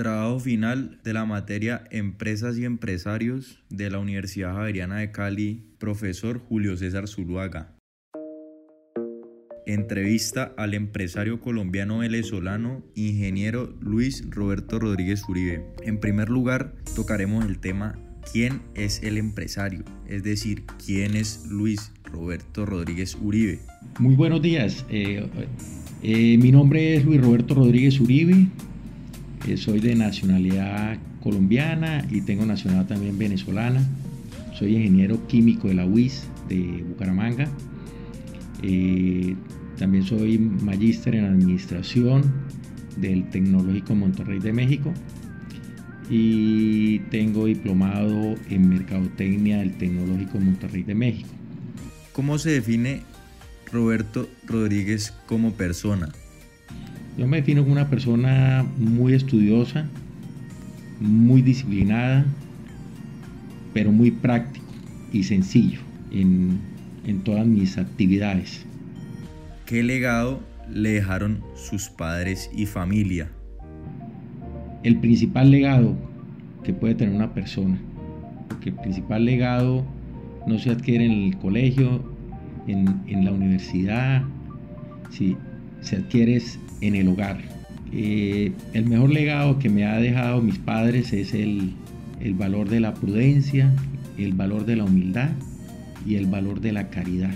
Trabajo final de la materia Empresas y Empresarios de la Universidad Javeriana de Cali, profesor Julio César Zuluaga. Entrevista al empresario colombiano venezolano, ingeniero Luis Roberto Rodríguez Uribe. En primer lugar, tocaremos el tema ¿Quién es el empresario? Es decir, ¿quién es Luis Roberto Rodríguez Uribe? Muy buenos días. Eh, eh, mi nombre es Luis Roberto Rodríguez Uribe. Eh, soy de nacionalidad colombiana y tengo nacionalidad también venezolana. Soy ingeniero químico de la UIS de Bucaramanga. Eh, también soy magíster en administración del Tecnológico Monterrey de México y tengo diplomado en mercadotecnia del Tecnológico Monterrey de México. ¿Cómo se define Roberto Rodríguez como persona? Yo me defino como una persona muy estudiosa, muy disciplinada, pero muy práctico y sencillo en, en todas mis actividades. ¿Qué legado le dejaron sus padres y familia? El principal legado que puede tener una persona, porque el principal legado no se adquiere en el colegio, en, en la universidad, sí, se adquiere en el hogar. Eh, el mejor legado que me ha dejado mis padres es el, valor de la prudencia, el valor de la humildad y el valor de la caridad.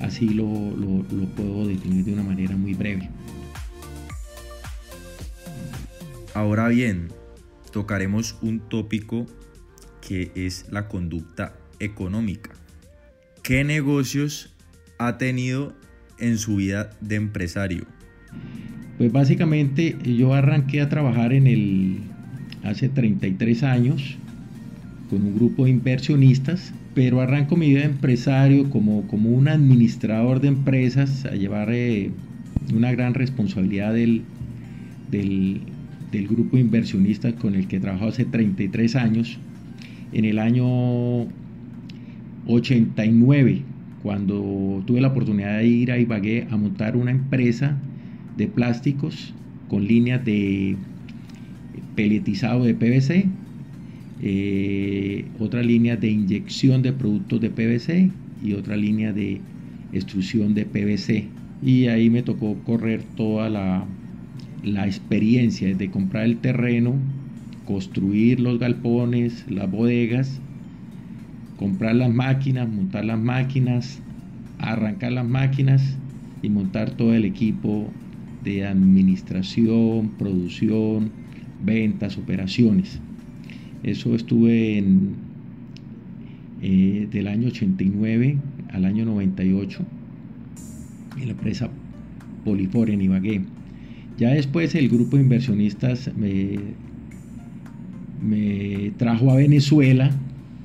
Así lo puedo definir de una manera muy breve. Ahora bien, tocaremos un tópico que es la conducta económica. ¿Qué negocios ha tenido en su vida de empresario? Pues básicamente yo arranqué a trabajar en el hace 33 años con un grupo de inversionistas, pero arranco mi vida de empresario como, como un administrador de empresas a llevar eh, una gran responsabilidad del, del, del, grupo de inversionistas con el que trabajo hace 33 años. En el año 89, cuando tuve la oportunidad de ir a Ibagué a montar una empresa de plásticos con líneas de peletizado de PVC, eh, otra línea de inyección de productos de PVC y otra línea de extrusión de PVC. Y ahí me tocó correr toda la, la experiencia de comprar el terreno, construir los galpones, las bodegas, comprar las máquinas, montar las máquinas, arrancar las máquinas y montar todo el equipo de administración, producción, ventas, operaciones. Eso estuve en, eh, del año 89 al año 98 en la empresa Polifor en Ibagué. Ya después el grupo de inversionistas me, me trajo a Venezuela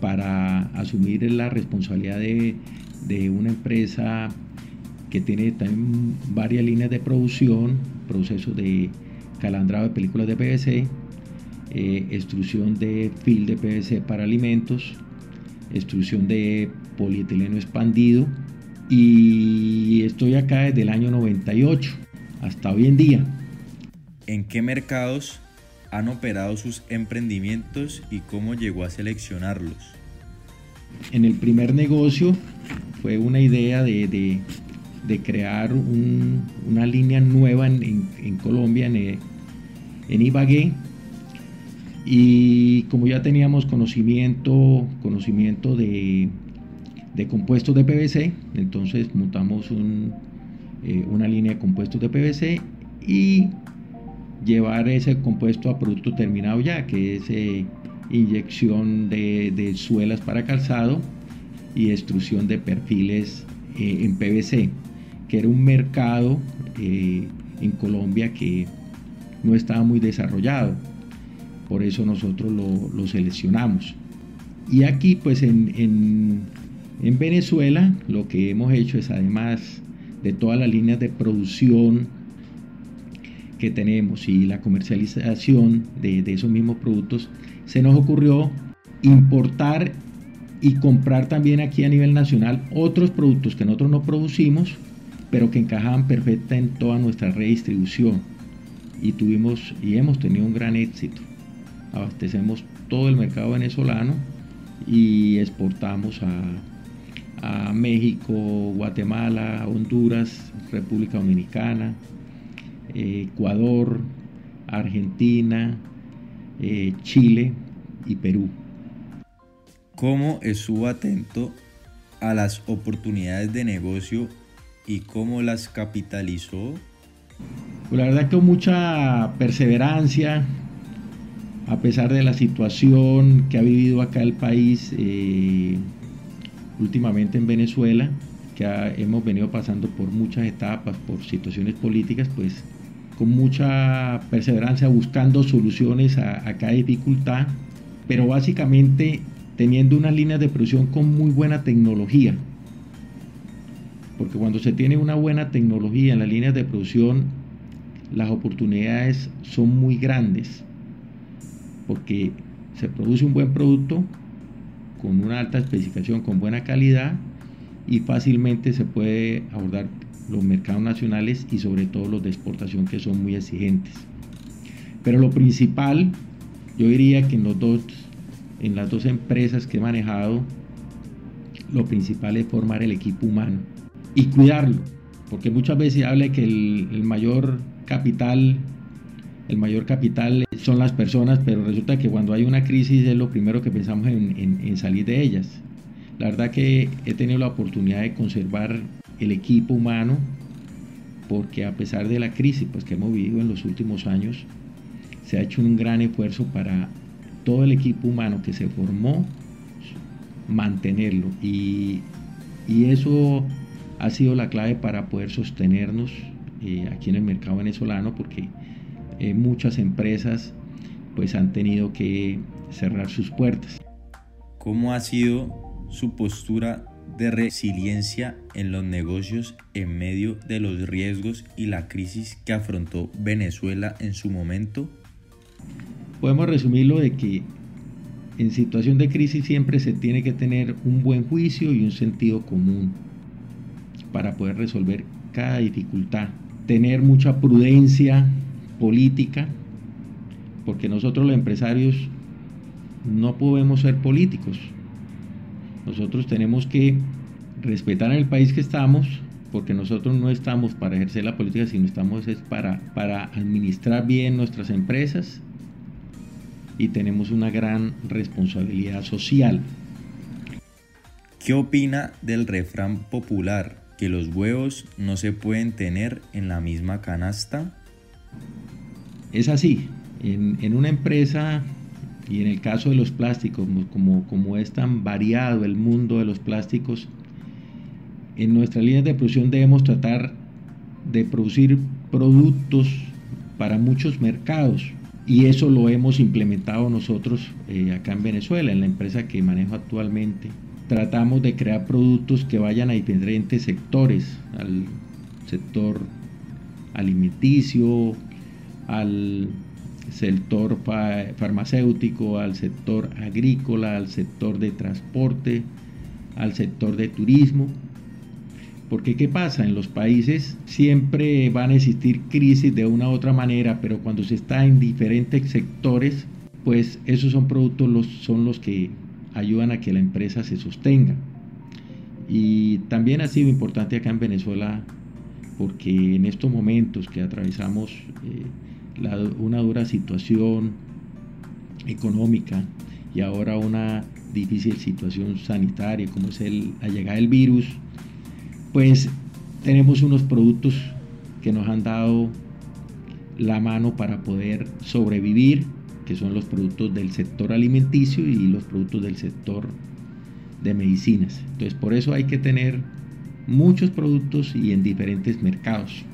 para asumir la responsabilidad de, de una empresa que tiene también varias líneas de producción, procesos de calandrado de películas de PVC, eh, extrusión de film de PVC para alimentos, extrusión de polietileno expandido y estoy acá desde el año 98 hasta hoy en día. ¿En qué mercados han operado sus emprendimientos y cómo llegó a seleccionarlos? En el primer negocio fue una idea de, de de crear un, una línea nueva en, Colombia, en, en, Ibagué. Y como ya teníamos conocimiento, conocimiento de, de compuestos de PVC, entonces montamos eh, una línea de compuestos de PVC y llevar ese compuesto a producto terminado ya, que es eh, inyección de, de, suelas para calzado y extrusión de perfiles eh, en PVC que era un mercado eh, en Colombia que no estaba muy desarrollado. Por eso nosotros lo, seleccionamos. Y aquí pues en, en, en, Venezuela lo que hemos hecho es además de todas las líneas de producción que tenemos y la comercialización de esos mismos productos, se nos ocurrió importar y comprar también aquí a nivel nacional otros productos que nosotros no producimos pero que encajaban perfecta en toda nuestra redistribución. y tuvimos y hemos tenido un gran éxito. Abastecemos todo el mercado venezolano y exportamos a, México, Guatemala, Honduras, República Dominicana, Ecuador, Argentina, eh, Chile y Perú. ¿Cómo estuvo atento a las oportunidades de negocio y cómo las capitalizó? Pues la verdad que con mucha perseverancia, a pesar de la situación que ha vivido acá el país eh, últimamente en Venezuela, que hemos venido pasando por muchas etapas, por situaciones políticas, pues con mucha perseverancia buscando soluciones a, a cada dificultad, pero básicamente teniendo unas líneas de producción con muy buena tecnología. Porque cuando se tiene una buena tecnología en las líneas de producción, las oportunidades son muy grandes. Porque se produce un buen producto con una alta especificación, con buena calidad y fácilmente se puede abordar los mercados nacionales y sobre todo los de exportación que son muy exigentes. Pero lo principal, yo diría que en, los dos, en las dos empresas que he manejado, lo principal es formar el equipo humano y cuidarlo, porque muchas veces habla que el, mayor capital el mayor capital son las personas, pero resulta que cuando hay una crisis es lo primero que pensamos en, en, salir de ellas. La verdad que he tenido la oportunidad de conservar el equipo humano, porque a pesar de la crisis pues, que hemos vivido en los últimos años, se ha hecho un gran esfuerzo para todo el equipo humano que se formó, mantenerlo. Y, eso ha sido la clave para poder sostenernos eh, aquí en el mercado venezolano, porque eh, muchas empresas pues han tenido que cerrar sus puertas. ¿Cómo ha sido su postura de resiliencia en los negocios en medio de los riesgos y la crisis que afrontó Venezuela en su momento? Podemos resumirlo de que en situación de crisis siempre se tiene que tener un buen juicio y un sentido común para poder resolver cada dificultad. Tener mucha prudencia política, porque nosotros los empresarios no podemos ser políticos, nosotros tenemos que respetar el país que estamos, porque nosotros no estamos para ejercer la política, sino estamos es para, para administrar bien nuestras empresas y tenemos una gran responsabilidad social. ¿Qué opina del refrán popular que los huevos no se pueden tener en la misma canasta? Es así. En, en una empresa y en el caso de los plásticos, como, como es tan variado el mundo de los plásticos, en nuestras líneas de producción debemos tratar de producir productos para muchos mercados. Y eso lo hemos implementado nosotros eh, acá en Venezuela, en la empresa que manejo actualmente. Tratamos de crear productos que vayan a diferentes sectores, al sector alimenticio, al sector farmacéutico, al sector agrícola, al sector de transporte, al sector de turismo. Porque ¿qué pasa? En los países siempre van a existir crisis de una u otra manera, pero cuando se está en diferentes sectores, pues esos son productos los, son los que ayudan a que la empresa se sostenga. Y también ha sido importante acá en Venezuela porque en estos momentos que atravesamos eh, una dura situación económica y ahora una difícil situación sanitaria como es el, la llegada del virus, pues tenemos unos productos que nos han dado la mano para poder sobrevivir, que son los productos del sector alimenticio y los productos del sector de medicinas. Entonces por eso hay que tener muchos productos y en diferentes mercados.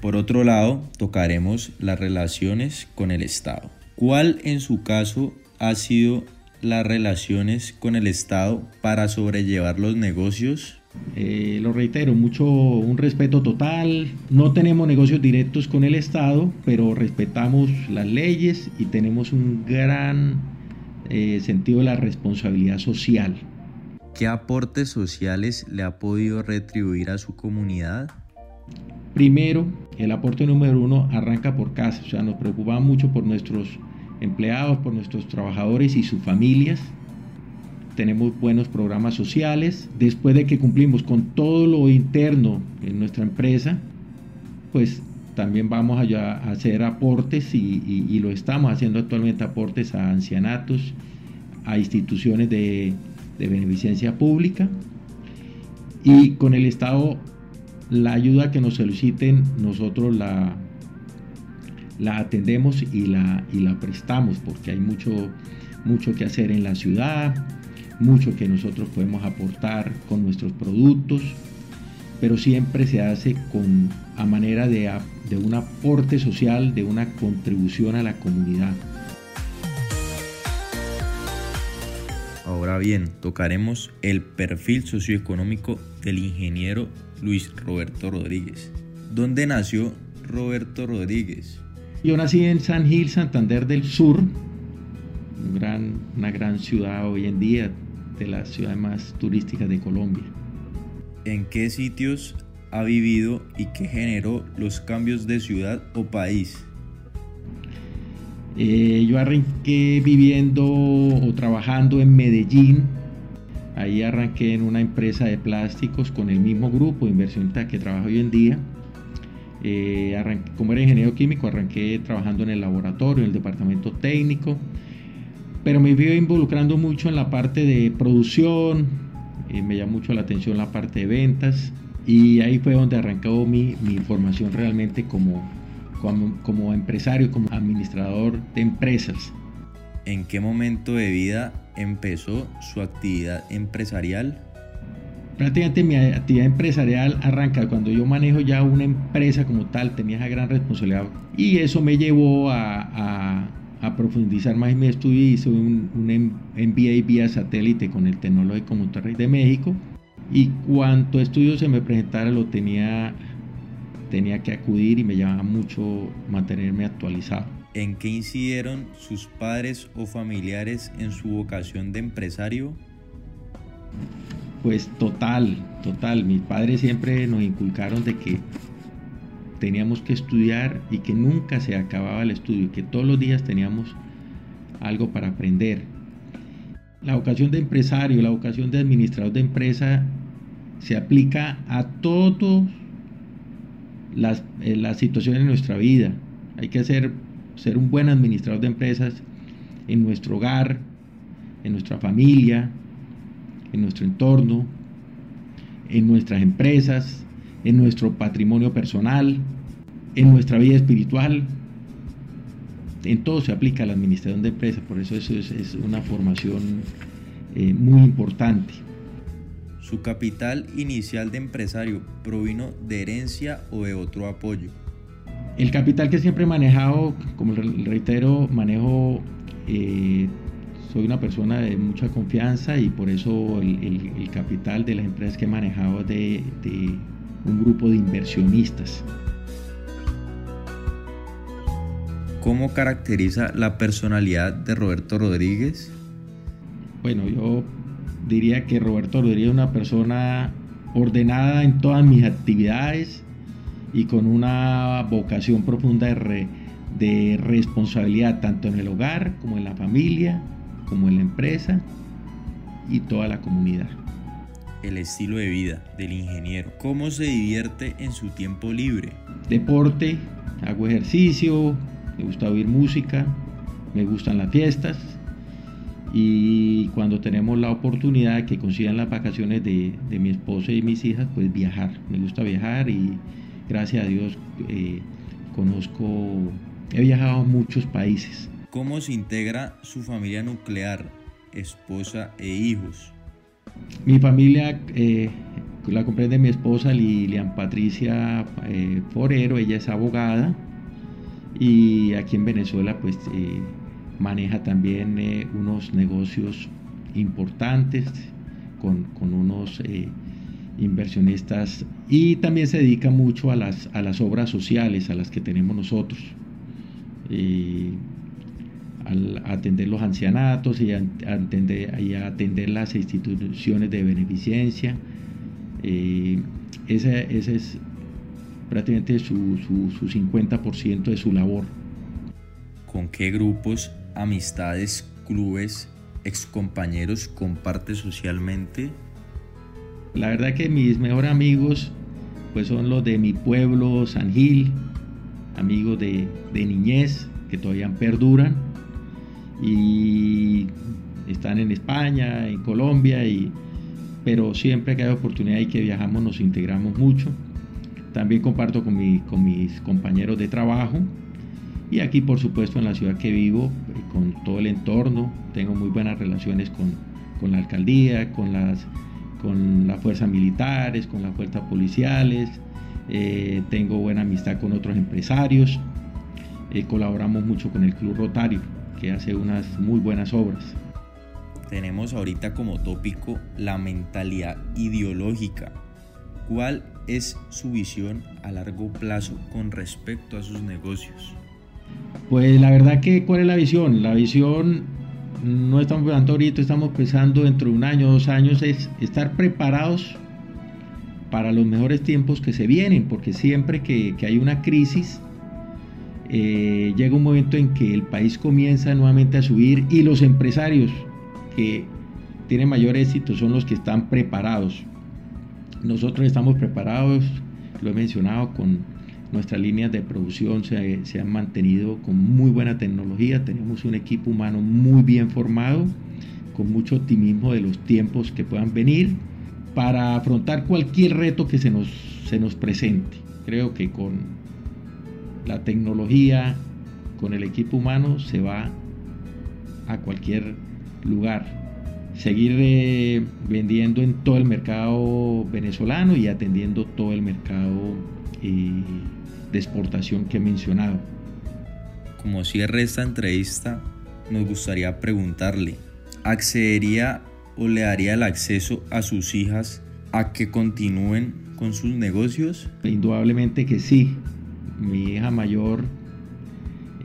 Por otro lado, tocaremos las relaciones con el Estado. ¿Cuál en su caso ha sido las relaciones con el Estado para sobrellevar los negocios? Eh, lo reitero, mucho un respeto total. No tenemos negocios directos con el Estado, pero respetamos las leyes y tenemos un gran eh, sentido de la responsabilidad social. ¿Qué aportes sociales le ha podido retribuir a su comunidad? Primero, El aporte número uno arranca por casa, o sea, nos preocupamos mucho por nuestros empleados, por nuestros trabajadores y sus familias. Tenemos buenos programas sociales. Después de que cumplimos con todo lo interno en nuestra empresa, pues también vamos a, hacer aportes y, lo estamos haciendo actualmente aportes a ancianatos, a instituciones de, de beneficencia pública y con el Estado la ayuda que nos soliciten nosotros la, la atendemos y la, y la prestamos porque hay mucho, mucho que hacer en la ciudad, mucho que nosotros podemos aportar con nuestros productos, pero siempre se hace con, a manera de, de un aporte social, de una contribución a la comunidad. Ahora bien, tocaremos el perfil socioeconómico del ingeniero Luis Roberto Rodríguez. ¿Dónde nació Roberto Rodríguez? Yo nací en San Gil, Santander del Sur, una gran ciudad hoy en día, de las ciudades más turísticas de Colombia. ¿En qué sitios ha vivido y qué generó los cambios de ciudad o país? Eh, yo arranqué viviendo o trabajando en Medellín. Ahí arranqué en una empresa de plásticos con el mismo grupo de inversionista que trabajo hoy en día. Eh, como era ingeniero químico, arranqué trabajando en el laboratorio, en el departamento técnico, pero me fui involucrando mucho en la parte de producción, eh, me llamó mucho la atención la parte de ventas y ahí fue donde arrancó mi, mi formación realmente como, como, empresario, como administrador de empresas. ¿En qué momento de vida empezó su actividad empresarial? Prácticamente mi actividad empresarial arranca cuando yo manejo ya una empresa como tal, tenía esa gran responsabilidad y eso me llevó a, profundizar más en mi estudio y hice un, un MBA vía satélite con el Tecnológico Monterrey de México y cuanto estudio se me presentara lo tenía tenía que acudir y me llamaba mucho mantenerme actualizado. ¿En qué incidieron sus padres o familiares en su vocación de empresario? Pues total, total. Mis padres siempre nos inculcaron de que teníamos que estudiar y que nunca se acababa el estudio, que todos los días teníamos algo para aprender. La vocación de empresario, la vocación de administrador de empresa se aplica a todos las, eh, las situaciones en nuestra vida. Hay que ser, ser un buen administrador de empresas en nuestro hogar, en nuestra familia, en nuestro entorno, en nuestras empresas, en nuestro patrimonio personal, en nuestra vida espiritual. En todo se aplica la administración de empresas, por eso eso es, una formación eh, muy importante. ¿Su capital inicial de empresario provino de herencia o de otro apoyo? El capital que siempre he manejado, como reitero, manejo, eh, soy una persona de mucha confianza y por eso el, capital de las empresas que he manejado es de, de un grupo de inversionistas. ¿Cómo caracteriza la personalidad de Roberto Rodríguez? Bueno, yo diría que Roberto Rodríguez es una persona ordenada en todas mis actividades y con una vocación profunda de, de responsabilidad tanto en el hogar como en la familia, como en la empresa y toda la comunidad. El estilo de vida del ingeniero. ¿Cómo se divierte en su tiempo libre? Deporte, hago ejercicio, me gusta oír música, me gustan las fiestas y cuando tenemos la oportunidad que consigan las vacaciones de, mi esposa y mis hijas, pues viajar. Me gusta viajar y gracias a Dios eh, conozco, he viajado a muchos países. ¿Cómo se integra su familia nuclear, esposa e hijos? Mi familia eh, la comprende mi esposa Lilian Patricia eh, Forero, ella es abogada y aquí en Venezuela pues maneja también eh, unos negocios importantes con, unos eh, inversionistas y también se dedica mucho a las, a las obras sociales a las que tenemos nosotros. Eh, al atender los ancianatos y a, atender, y atender las instituciones de beneficencia. esa, es prácticamente su, su, su 50% de su labor. ¿Con qué grupos, amistades, clubes, excompañeros comparte socialmente? La verdad que mis mejores amigos pues son los de mi pueblo, San Gil, amigos de, de niñez que todavía perduran y están en España, en Colombia, y, pero siempre que hay oportunidad y que viajamos nos integramos mucho. También comparto con, mi, con mis compañeros de trabajo y aquí por supuesto en la ciudad que vivo, eh, con todo el entorno, tengo muy buenas relaciones con, con la alcaldía, con las, con fuerzas militares, con las fuerzas policiales, eh, tengo buena amistad con otros empresarios, eh, colaboramos mucho con el Club Rotario, que hace unas muy buenas obras. Tenemos ahorita como tópico la mentalidad ideológica. ¿Cuál es su visión a largo plazo con respecto a sus negocios? Pues la verdad que, ¿cuál es la visión? La visión no estamos pensando ahorita, estamos pensando dentro de un año, dos años, es estar preparados para los mejores tiempos que se vienen, porque siempre que, que hay una crisis, eh, llega un momento en que el país comienza nuevamente a subir y los empresarios que tienen mayor éxito son los que están preparados. Nosotros estamos preparados, lo he mencionado, con nuestras líneas de producción se, se, han mantenido con muy buena tecnología, tenemos un equipo humano muy bien formado, con mucho optimismo de los tiempos que puedan venir para afrontar cualquier reto que se nos, se nos presente. Creo que con la tecnología, con el equipo humano, se va a cualquier lugar seguir eh, vendiendo en todo el mercado venezolano y atendiendo todo el mercado eh, de exportación que he mencionado. Como cierre esta entrevista, nos gustaría preguntarle, ¿accedería o le daría el acceso a sus hijas a que continúen con sus negocios? Indudablemente que sí. Mi hija mayor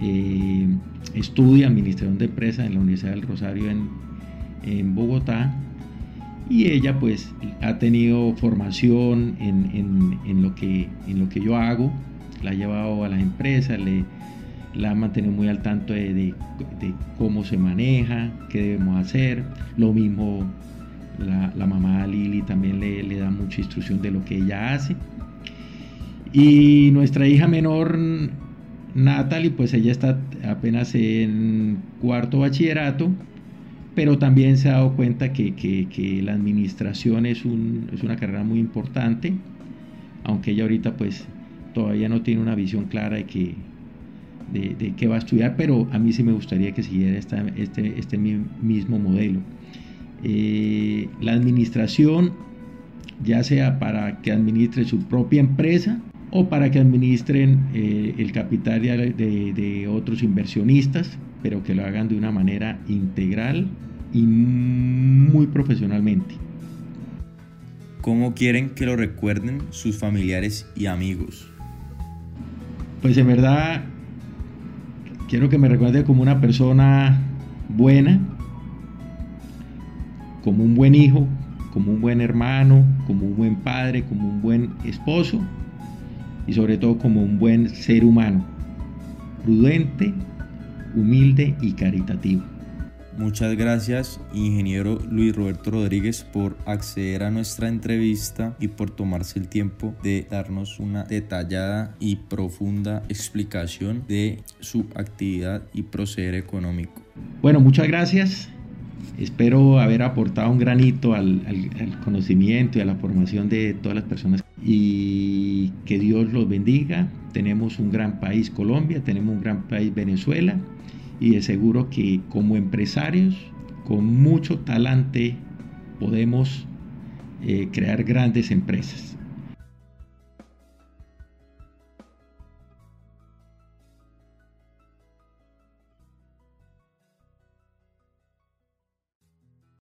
eh, estudia administración de empresas en la Universidad del Rosario en, en Bogotá y ella pues ha tenido formación en, en, lo que, en lo que yo hago, la ha llevado a las empresas, le, la ha mantenido muy al tanto de, de, cómo se maneja, qué debemos hacer, lo mismo la, la mamá Lili también le, le, da mucha instrucción de lo que ella hace. Y nuestra hija menor, Natalie, pues ella está apenas en cuarto bachillerato, pero también se ha dado cuenta que, que, la administración es, un, es, una carrera muy importante, aunque ella ahorita pues todavía no tiene una visión clara de que de qué va a estudiar, pero a mí sí me gustaría que siguiera esta, este, este mismo modelo. Eh, la administración, ya sea para que administre su propia empresa o para que administren eh, el capital de, de, de otros inversionistas, pero que lo hagan de una manera integral y muy profesionalmente. ¿Cómo quieren que lo recuerden sus familiares y amigos? Pues en verdad quiero que me recuerde como una persona buena, como un buen hijo, como un buen hermano, como un buen padre, como un buen esposo y sobre todo como un buen ser humano, prudente, humilde y caritativo. Muchas gracias, ingeniero Luis Roberto Rodríguez, por acceder a nuestra entrevista y por tomarse el tiempo de darnos una detallada y profunda explicación de su actividad y proceder económico. Bueno, muchas gracias. Espero haber aportado un granito al, conocimiento y a la formación de todas las personas y que Dios los bendiga. Tenemos un gran país Colombia, tenemos un gran país Venezuela y de seguro que como empresarios con mucho talante podemos eh, crear grandes empresas.